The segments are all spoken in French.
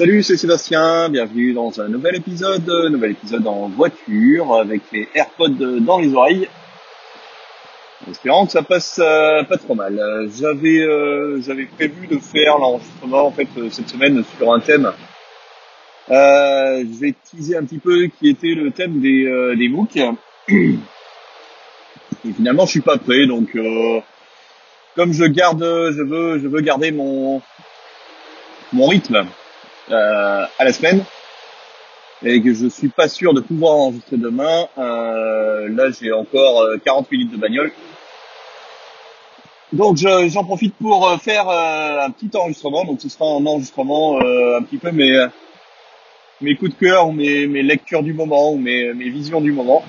Salut, c'est Sébastien, bienvenue dans un nouvel épisode, nouvel épisode en voiture avec les AirPods dans les oreilles. espérant que ça passe euh, pas trop mal. J'avais euh, j'avais prévu de faire l'enregistrement en fait euh, cette semaine sur un thème. je vais teaser un petit peu qui était le thème des des MOOC. Et finalement, je suis pas prêt, donc comme je garde, je veux je veux garder mon mon rythme euh, à la semaine et que je suis pas sûr de pouvoir enregistrer demain. Euh, là, j'ai encore 40 euh, minutes de bagnole. Donc j'en profite pour faire un petit enregistrement. Donc ce sera un enregistrement un petit peu mes mes coups de cœur mes, mes lectures du moment mes, mes visions du moment.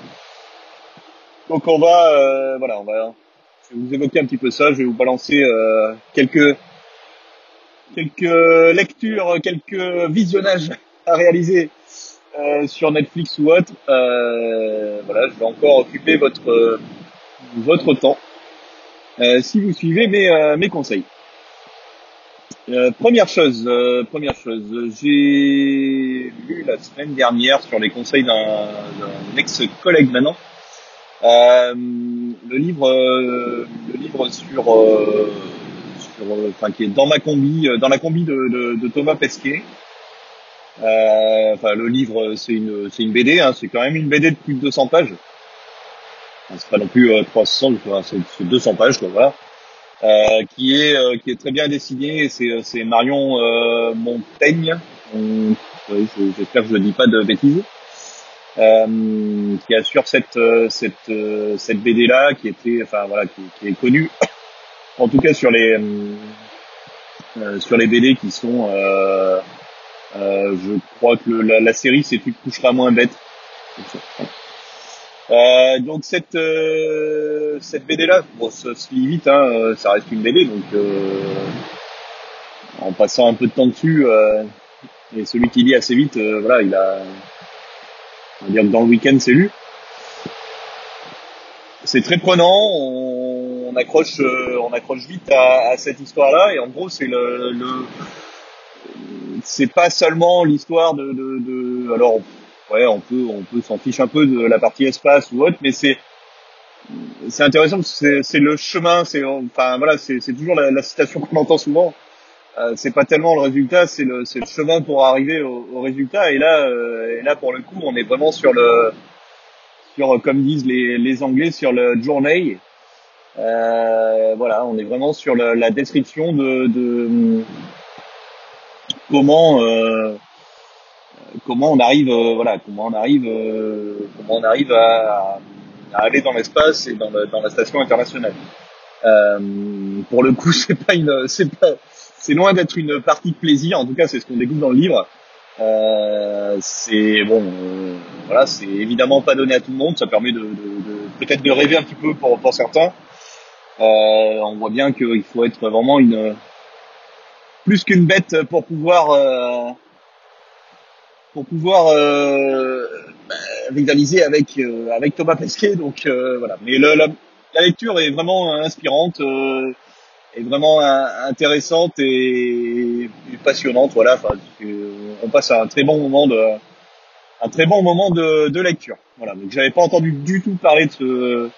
Donc on va voilà, on va je vais vous évoquer un petit peu ça. Je vais vous balancer quelques quelques lectures, quelques visionnages à réaliser euh, sur Netflix ou autre. Euh, voilà, je vais encore occuper votre votre temps euh, si vous suivez mes mes conseils. première chose, première chose, j'ai lu la semaine dernière sur les conseils d'un ex-collègue maintenant le livre le livre sur euh, enfin qui est dans ma combi, euh, dans la combi de, de, de Thomas Pesquet. Euh, enfin, le livre, c'est une, c'est une BD, hein, c'est quand même une BD de plus de 200 pages. Enfin, c'est pas non plus 300, c'est, c'est 200 pages, quoi, voilà. Euh, qui est qui est très bien dessiné. C'est c'est Marion euh, Montaigne. J'espère que je ne dis pas de bêtises. Euh, qui assure cette cette cette BD là, qui était enfin voilà, qui est connue en tout cas sur les euh, euh, sur les BD qui sont euh, je crois que la, série c'est tu coucheras moins bête. Euh, donc cette cette BD là bon ça se lit vite hein, ça reste une BD donc en passant un peu de temps dessus et celui qui lit assez vite voilà il a on va dire que dans le week-end c'est lu. C'est très prenant on, on accroche, euh, on accroche vite à, à cette histoire-là. Et en gros, c'est le, le c'est pas seulement l'histoire de, de, de, alors ouais, on peut, on peut s'en fiche un peu de la partie espace ou autre, mais c'est c'est intéressant parce que c'est le chemin, c'est enfin voilà, c'est toujours la, la, citation qu'on entend souvent. Euh, c'est pas tellement le résultat, c'est le, le chemin pour arriver au, au résultat. Et là, euh, et là pour le coup, on est vraiment sur le sur comme disent les, les Anglais sur le journey, euh, voilà, on est vraiment sur la, la description de, de comment euh, comment on arrive euh, voilà comment on arrive euh, comment on arrive à, à aller dans l'espace et dans, dans, la station internationale. Pour le coup, c'est pas une c'est pas c'est loin d'être une partie de plaisir. En tout cas, c'est ce qu'on découvre dans le livre. C'est bon, voilà, c'est évidemment pas donné à tout le monde. Ça permet de, de, de peut-être de rêver un petit peu pour, pour certains. Euh, on voit bien qu'il faut être vraiment une plus qu'une bête pour pouvoir euh, pour pouvoir euh, bah, rivaliser avec euh, avec Thomas Pesquet. Donc euh, voilà. Mais le, la, la, lecture est vraiment inspirante, euh, est vraiment intéressante et, passionnante. Voilà. On passe à un très bon moment de un très bon moment de, de lecture. Voilà. Donc j'avais pas entendu du tout parler de ce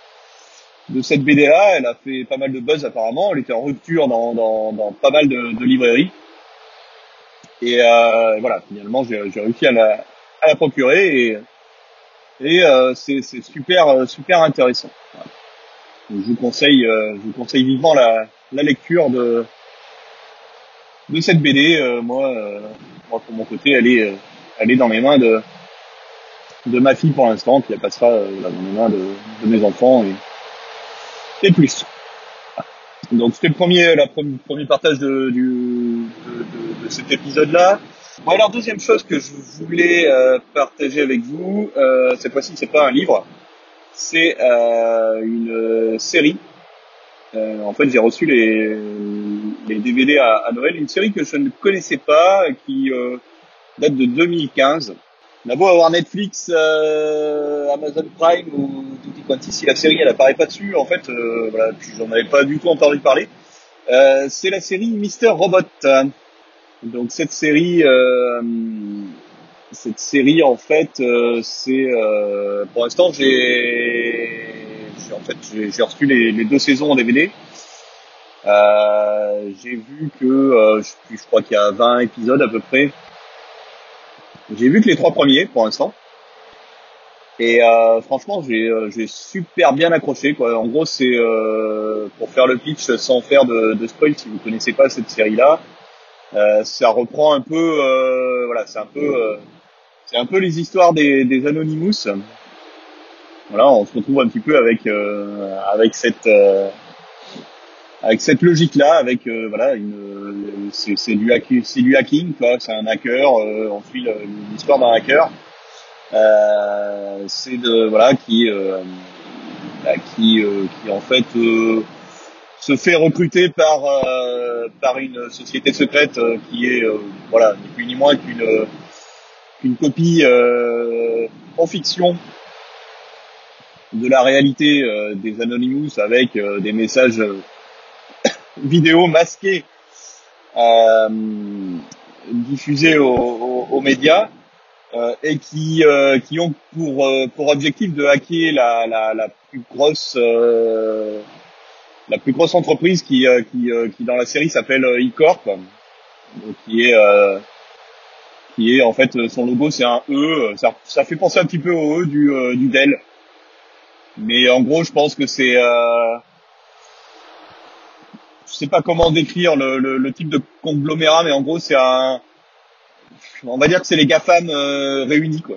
de cette BD là. Elle a fait pas mal de buzz apparemment. Elle était en rupture dans, dans, dans pas mal de, de librairies. Et euh, voilà, finalement, j'ai réussi à la, à la procurer et, et euh, c'est super super intéressant. je vous conseille, euh, je vous conseille vivement la, la lecture de de cette BD. Euh, moi, euh, moi, pour mon côté, elle est elle est dans les mains de de ma fille pour l'instant, puis elle passera dans les mains de, de mes enfants et plus. Donc c'était le premier, la premier, partage de, cet épisode-là. Bon alors deuxième chose que je voulais euh, partager avec vous, euh, cette fois-ci c'est pas un livre, c'est euh, une série. En fait j'ai reçu les, DVD à, à, Noël, une série que je ne connaissais pas, qui date de 2015. On a beau avoir Netflix, Amazon Prime ou quand si la série elle apparaît pas dessus, en fait, euh, voilà, j'en avais pas du tout entendu parler. Euh, c'est la série Mister Robot. Donc cette série, euh, cette série en fait, euh, c'est euh, pour l'instant j'ai, en fait j'ai reçu les, les, deux saisons en DVD. Euh, j'ai vu que je, je crois qu'il y a 20 épisodes à peu près. J'ai vu que les trois premiers pour l'instant. Et euh, franchement, j'ai euh, super bien accroché. Quoi. En gros, c'est euh, pour faire le pitch sans faire de, de spoil. Si vous connaissez pas cette série-là, euh, ça reprend un peu, euh, voilà, c'est un peu, c'est un peu les histoires des, des Anonymous. Voilà, on se retrouve un petit peu avec avec cette avec cette logique-là, avec voilà, une, c'est du du hacking, quoi. C'est un hacker. on suit l'histoire d'un hacker. Euh, c'est de voilà qui euh, bah, qui euh, qui en fait se fait recruter par par une société secrète qui est voilà ni plus ni moins qu'une qu'une copie en fiction de la réalité des Anonymous avec des messages vidéo masqués diffusés aux médias euh, et qui euh, qui ont pour euh, pour objectif de hacker la la, la plus grosse la plus grosse entreprise qui qui qui dans la série s'appelle e-corp qui est qui est en fait son logo c'est un E ça, ça fait penser un petit peu au E du du Dell. Mais en gros je pense que c'est euh, je sais pas comment décrire le, le, le, type de conglomérat mais en gros c'est un on va dire que c'est les GAFAM euh, réunis quoi.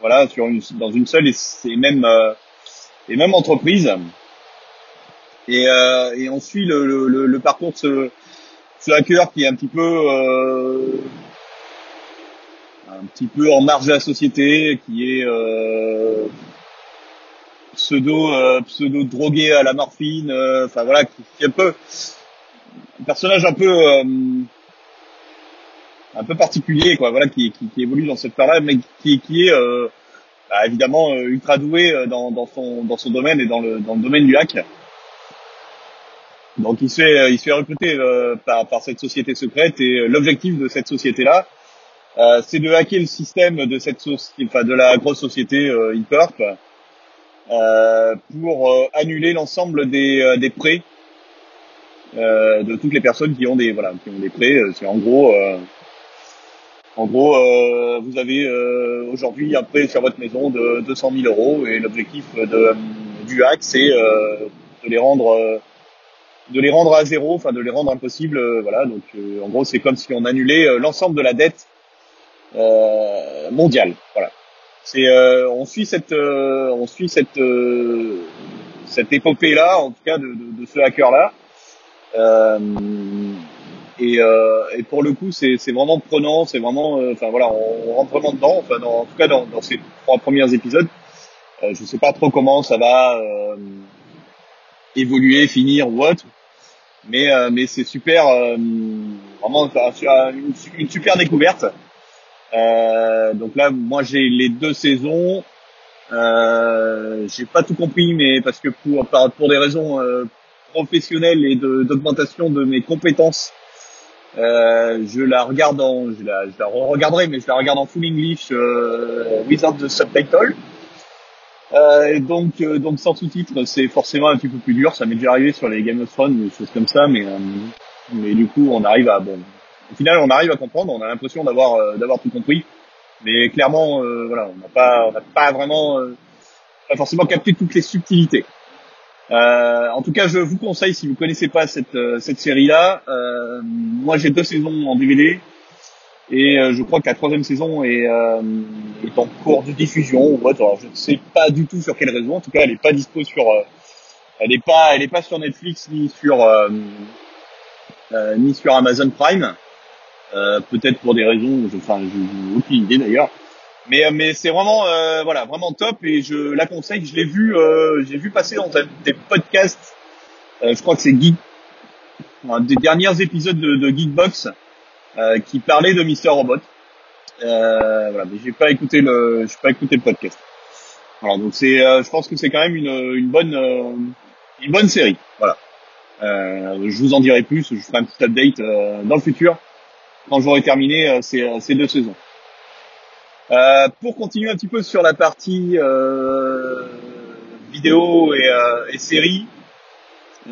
Voilà, sur une, dans une seule et, c'est même euh, même entreprise. Et, euh, on suit le, le, parcours de ce, ce, hacker qui est un petit peu euh, un petit peu en marge de la société, qui est euh, pseudo pseudo drogué à la morphine, enfin voilà, qui, qui, est un peu un personnage un peu un peu particulier, quoi, voilà, qui, qui, qui évolue dans cette part-là, mais qui, qui est euh, bah, évidemment euh, ultra doué euh, dans, dans, son dans son domaine et dans le dans le domaine du hack. Donc il se fait il se fait recruter par par cette société secrète et l'objectif de cette société-là, c'est de hacker le système de cette enfin de la grosse société euh, euh, pour annuler l'ensemble des des prêts de toutes les personnes qui ont des voilà qui ont des prêts. C'est en gros en gros, euh, vous avez euh, aujourd'hui un prêt sur votre maison de 200 000 euros et l'objectif du hack, c'est euh, de les rendre de les rendre à zéro, enfin de les rendre impossibles. voilà, donc en gros, c'est comme si on annulait l'ensemble de la dette mondiale. Voilà. C'est on suit cette on suit cette cette épopée là, en tout cas de, de, de ce hacker là. Et, euh, et pour le coup, c'est vraiment prenant, c'est vraiment, euh, enfin voilà, on, rentre vraiment dedans. Enfin, dans, en tout cas, dans, dans ces trois premiers épisodes, euh, je sais pas trop comment ça va euh, évoluer, finir ou autre, mais euh, mais c'est super, vraiment une, une, super découverte. donc là, moi j'ai les deux saisons. j'ai pas tout compris, mais parce que pour pour des raisons professionnelles et d'augmentation de mes compétences euh, je la regarde en, je la, la regarderai, mais je la regarde en full English euh, without the subtitle. Euh, donc, euh, donc sans sous-titres, c'est forcément un petit peu plus dur. Ça m'est déjà arrivé sur les Game of Thrones, des choses comme ça, mais euh, mais du coup, on arrive à bon. Au final, on arrive à comprendre. On a l'impression d'avoir d'avoir tout compris, mais clairement, voilà, on n'a pas on n'a pas vraiment pas forcément capté toutes les subtilités. Euh, en tout cas, je vous conseille si vous connaissez pas cette euh, cette série-là. Euh, moi, j'ai deux saisons en DVD et euh, je crois que la troisième saison est, est en cours de diffusion ou Alors, je ne sais pas du tout sur quelle raison. En tout cas, elle n'est pas dispo sur, elle n'est pas, elle est pas sur Netflix ni sur ni sur Amazon Prime. Peut-être pour des raisons, je, enfin, aucune idée d'ailleurs. Mais, euh, mais c'est vraiment, euh, voilà, vraiment top et je la conseille. Je l'ai vu, euh, j'ai vu passer dans des podcasts. Euh, je crois que c'est Geek, un des derniers épisodes de, de Geekbox euh, qui parlait de Mister Robot. Euh, voilà, mais j'ai pas écouté le, j'ai pas écouté le podcast. Voilà, donc c'est, je pense que c'est quand même une, une bonne, une bonne série. Voilà. je vous en dirai plus. Je ferai un petit update dans le futur. quand j'aurai terminé ces, ces deux saisons. Euh, pour continuer un petit peu sur la partie euh, vidéo et, euh, et séries,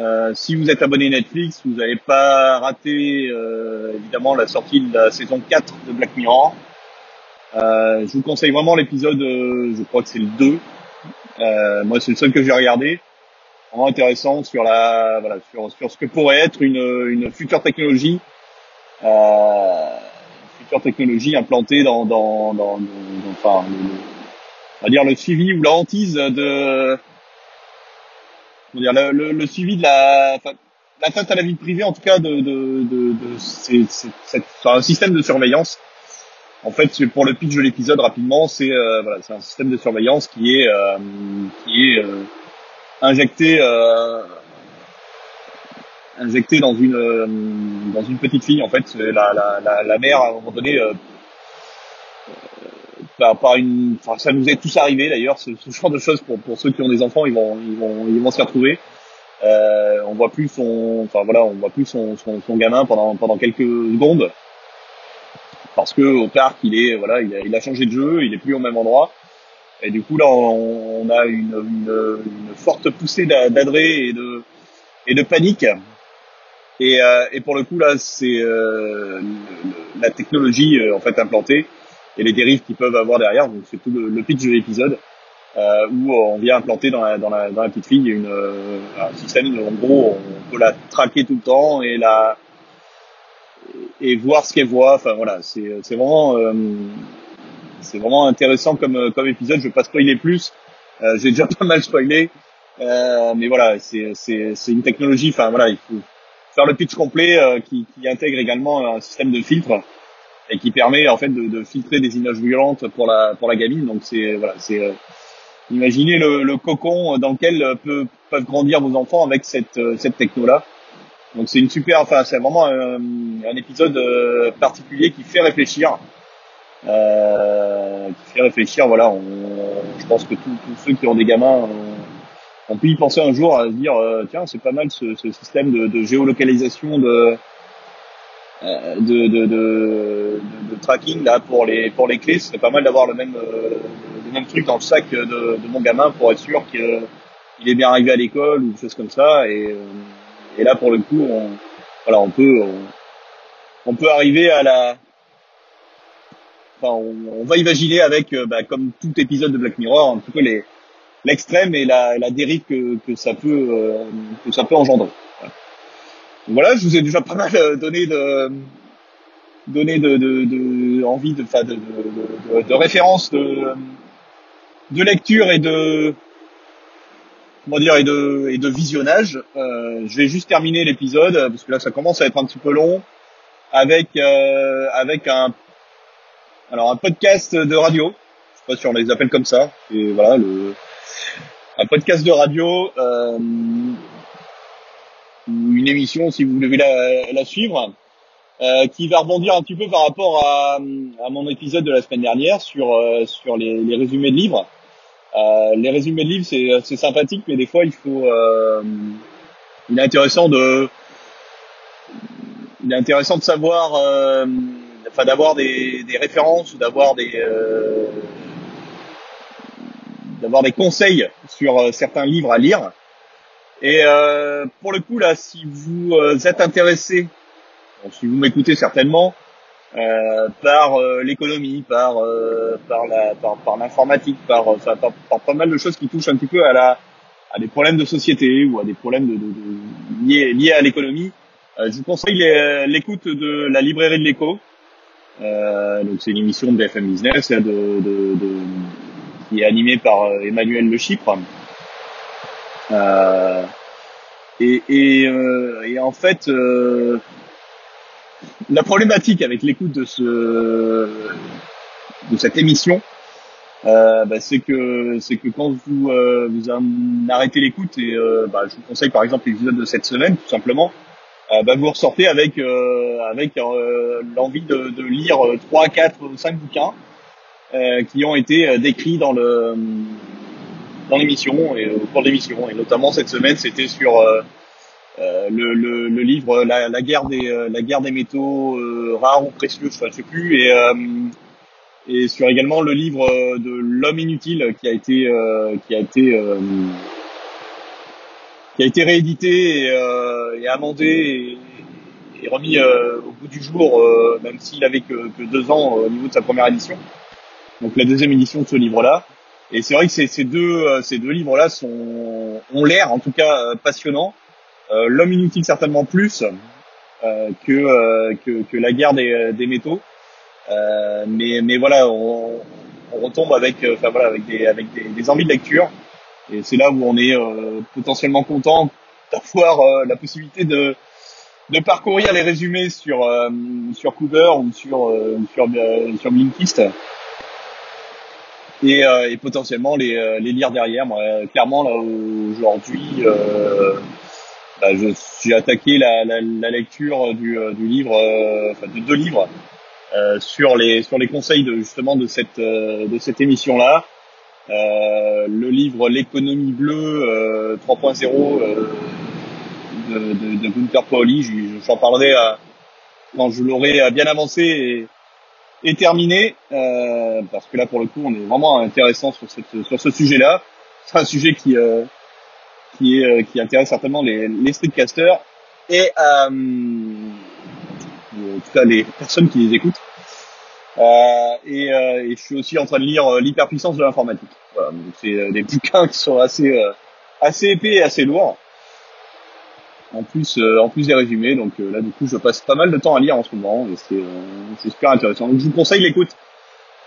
euh, si vous êtes abonné Netflix, vous n'allez pas rater évidemment la sortie de la saison 4 de Black Mirror. je vous conseille vraiment l'épisode, je crois que c'est le 2. moi, c'est le seul que j'ai regardé. Vraiment intéressant sur la, voilà, sur, sur ce que pourrait être une, une future technologie. Euh, technologie implantée dans, dans, dans, enfin, on va dire le suivi ou la hantise de, on dire le, le, suivi de la, l'atteinte à la vie privée, en tout cas de, de, de, de c'est, c'est, un système de surveillance. En fait, pour le pitch de l'épisode rapidement, c'est euh, voilà, c'est un système de surveillance qui est euh, qui est euh, injecté euh, injecté dans une euh, dans une petite fille en fait. La, la, la, la mère à un moment donné euh, euh, par, par une enfin, ça nous est tous arrivé d'ailleurs ce, ce, genre de choses pour pour ceux qui ont des enfants ils vont ils vont ils vont s'y retrouver. Euh, on voit plus son enfin voilà on voit plus son, son, son gamin pendant pendant quelques secondes. Parce que au parc il est voilà il a, il a changé de jeu il est plus au même endroit. Et du coup là on, on a une, une, une forte poussée d'adré et de et de panique et, euh, et pour le coup là, c'est euh, la technologie euh, en fait implantée et les dérives qu'ils peuvent avoir derrière. Donc c'est tout le, pitch de l'épisode euh, où on vient implanter dans la, dans la, dans la petite fille une, un système. En gros, on peut la traquer tout le temps et la et voir ce qu'elle voit. Enfin voilà, c'est c'est vraiment c'est vraiment intéressant comme comme épisode. Je vais pas spoiler plus. J'ai déjà pas mal spoilé. Euh, mais voilà, c'est c'est c'est une technologie. Enfin voilà, il faut faire le pitch complet euh, qui, qui, intègre également un système de filtre et qui permet en fait de, de filtrer des images violentes pour la pour la gamine. Donc c'est voilà, c'est euh, imaginez le, le, cocon dans lequel peut, peuvent grandir vos enfants avec cette euh, cette techno là. Donc c'est une super, enfin c'est vraiment un, un, épisode particulier qui fait réfléchir. Euh, qui fait réfléchir, voilà, on, je pense que tous ceux qui ont des gamins on peut y penser un jour à se dire euh, tiens c'est pas mal ce, ce système de, de, géolocalisation de, euh, de, de, de, de, tracking là pour les pour les clés. C'est pas mal d'avoir le même euh, le même truc dans le sac de, de mon gamin pour être sûr qu'il est bien arrivé à l'école ou des choses comme ça. Et, et là pour le coup on voilà on peut on, peut arriver à la enfin on, on va imaginer avec bah, comme tout épisode de Black Mirror un petit peu les l'extrême et la, la dérive que, que ça peut euh, que ça peut engendrer. Voilà. je vous ai déjà pas mal euh, donné de donné de, de, de envie de, de, de, de, références de, de lecture et de comment dire et de et de visionnage. Euh, je vais juste terminer l'épisode parce que là ça commence à être un petit peu long avec euh, avec un alors un podcast de radio. Je sais pas si on les appelle comme ça. Et voilà le un podcast de radio euh, une émission si vous devez la, la suivre, euh, qui va rebondir un petit peu par rapport à, mon épisode de la semaine dernière sur euh, sur les, les, résumés de livres. Euh, les résumés de livres c'est c'est sympathique, mais des fois il faut euh, il est intéressant de il est intéressant de savoir enfin d'avoir des, des références ou d'avoir des d'avoir des conseils sur euh, certains livres à lire. Et euh, pour le coup là, si vous euh, êtes intéressé, si vous m'écoutez certainement, euh, par l'économie, par par la par, par l'informatique, par, par, par pas mal de choses qui touchent un petit peu à la à des problèmes de société ou à des problèmes de, de, de liés liés à l'économie, je vous conseille l'écoute de la librairie de l'écho. donc c'est une émission de BFM Business de, de qui est animé par euh, Emmanuel Le Chypre. Euh, et, et, euh, et, en fait, euh, la problématique avec l'écoute de ce de cette émission, euh, bah, c'est que c'est que quand vous vous arrêtez l'écoute et bah, je vous conseille par exemple l'épisode de cette semaine tout simplement, bah, vous ressortez avec avec l'envie de, de, lire 3, 4, 5 bouquins euh, qui ont été euh, décrits dans le dans l'émission et au cours de l'émission et notamment cette semaine c'était sur euh, le, le, le, livre la, la, guerre des la guerre des métaux rares ou précieux, je sais plus, et et sur également le livre de l'homme inutile qui a été qui a été qui a été réédité et, et amendé et, remis au bout du jour, même s'il avait que, que, deux ans au niveau de sa première édition. Donc la deuxième édition de ce livre-là. Et c'est vrai que ces, deux, ces deux livres-là sont, ont l'air, en tout cas, passionnants. Euh, L'homme inutile certainement plus euh, que, euh, que, que la guerre des, métaux. mais mais voilà, on, retombe avec, enfin voilà, avec des avec des, envies de lecture. Et c'est là où on est potentiellement content d'avoir la possibilité de de parcourir les résumés sur sur Cooper ou sur sur Blinkist et, et potentiellement les les lire derrière. Moi, clairement là aujourd'hui bah, je suis attaqué la, la, la lecture du, euh, du livre, euh, enfin de deux livres euh, sur les sur les conseils de justement de cette de cette émission là. le livre L'économie bleue 3.0 de, de, de Gunther Pauli, j'en parlerai quand je l'aurai bien avancé et, et terminé, euh, parce que là pour le coup on est vraiment intéressant sur, cette, sur ce sujet-là. C'est un sujet qui, euh, qui, est, euh, qui intéresse certainement les, les streetcasters et euh, en tout cas les personnes qui les écoutent. Euh, et, et, je suis aussi en train de lire l'hyperpuissance de l'informatique. Voilà, c'est des bouquins qui sont assez assez épais et assez lourds. En plus, en plus des résumés, donc là du coup je passe pas mal de temps à lire en ce moment et c'est c'est super intéressant. Donc je vous conseille l'écoute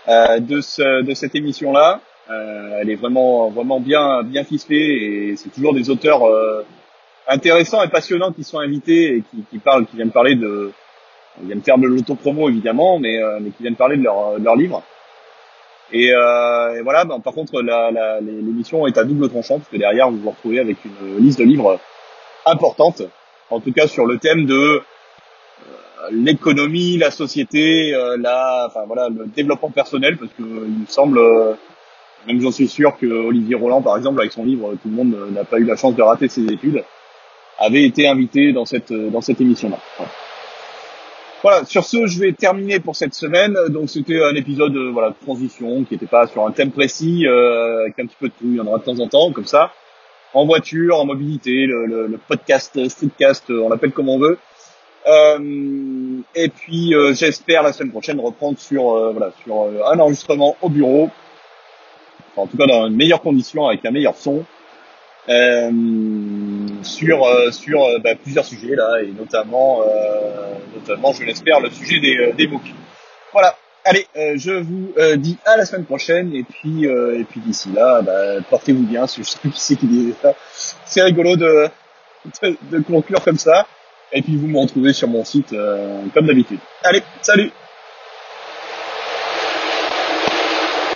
de ce, de cette émission là. Euh, elle est vraiment vraiment bien bien ficelée et c'est toujours des auteurs euh, intéressants et passionnants qui sont invités et qui, qui parlent, qui viennent parler de, ils viennent faire de l'autopromo évidemment, mais, euh, mais qui viennent parler de leur, de leur livre. Et, euh, et voilà, ben, par contre, la, la, l'émission est à double tranchant parce que derrière, vous vous retrouvez avec une liste de livres importante, en tout cas sur le thème de l'économie, la société, la, enfin voilà, le développement personnel, parce que il me semble même j'en suis sûr que Olivier Roland, par exemple, avec son livre Tout le monde n'a pas eu la chance de rater ses études, avait été invité dans cette dans cette émission-là. Voilà. Sur ce, je vais terminer pour cette semaine. Donc c'était un épisode voilà de transition qui n'était pas sur un thème précis, euh, avec un petit peu de tout. Il y en aura de temps en temps, comme ça, en voiture, en mobilité, le, le, le podcast, streetcast, on l'appelle comme on veut. Euh, et puis euh, j'espère la semaine prochaine reprendre sur euh, voilà sur euh, un enregistrement au bureau en tout cas dans une meilleure condition avec un meilleur son euh, sur euh, sur euh, bah, plusieurs sujets là et notamment notamment je l'espère le sujet des des MOOC. Voilà. Allez, je vous dis à la semaine prochaine et puis et puis d'ici là, bah, portez-vous bien. Je sais plus qui c'est qui dit ça. C'est rigolo de, de, de conclure comme ça. Et puis vous me retrouvez sur mon site comme d'habitude. Allez, salut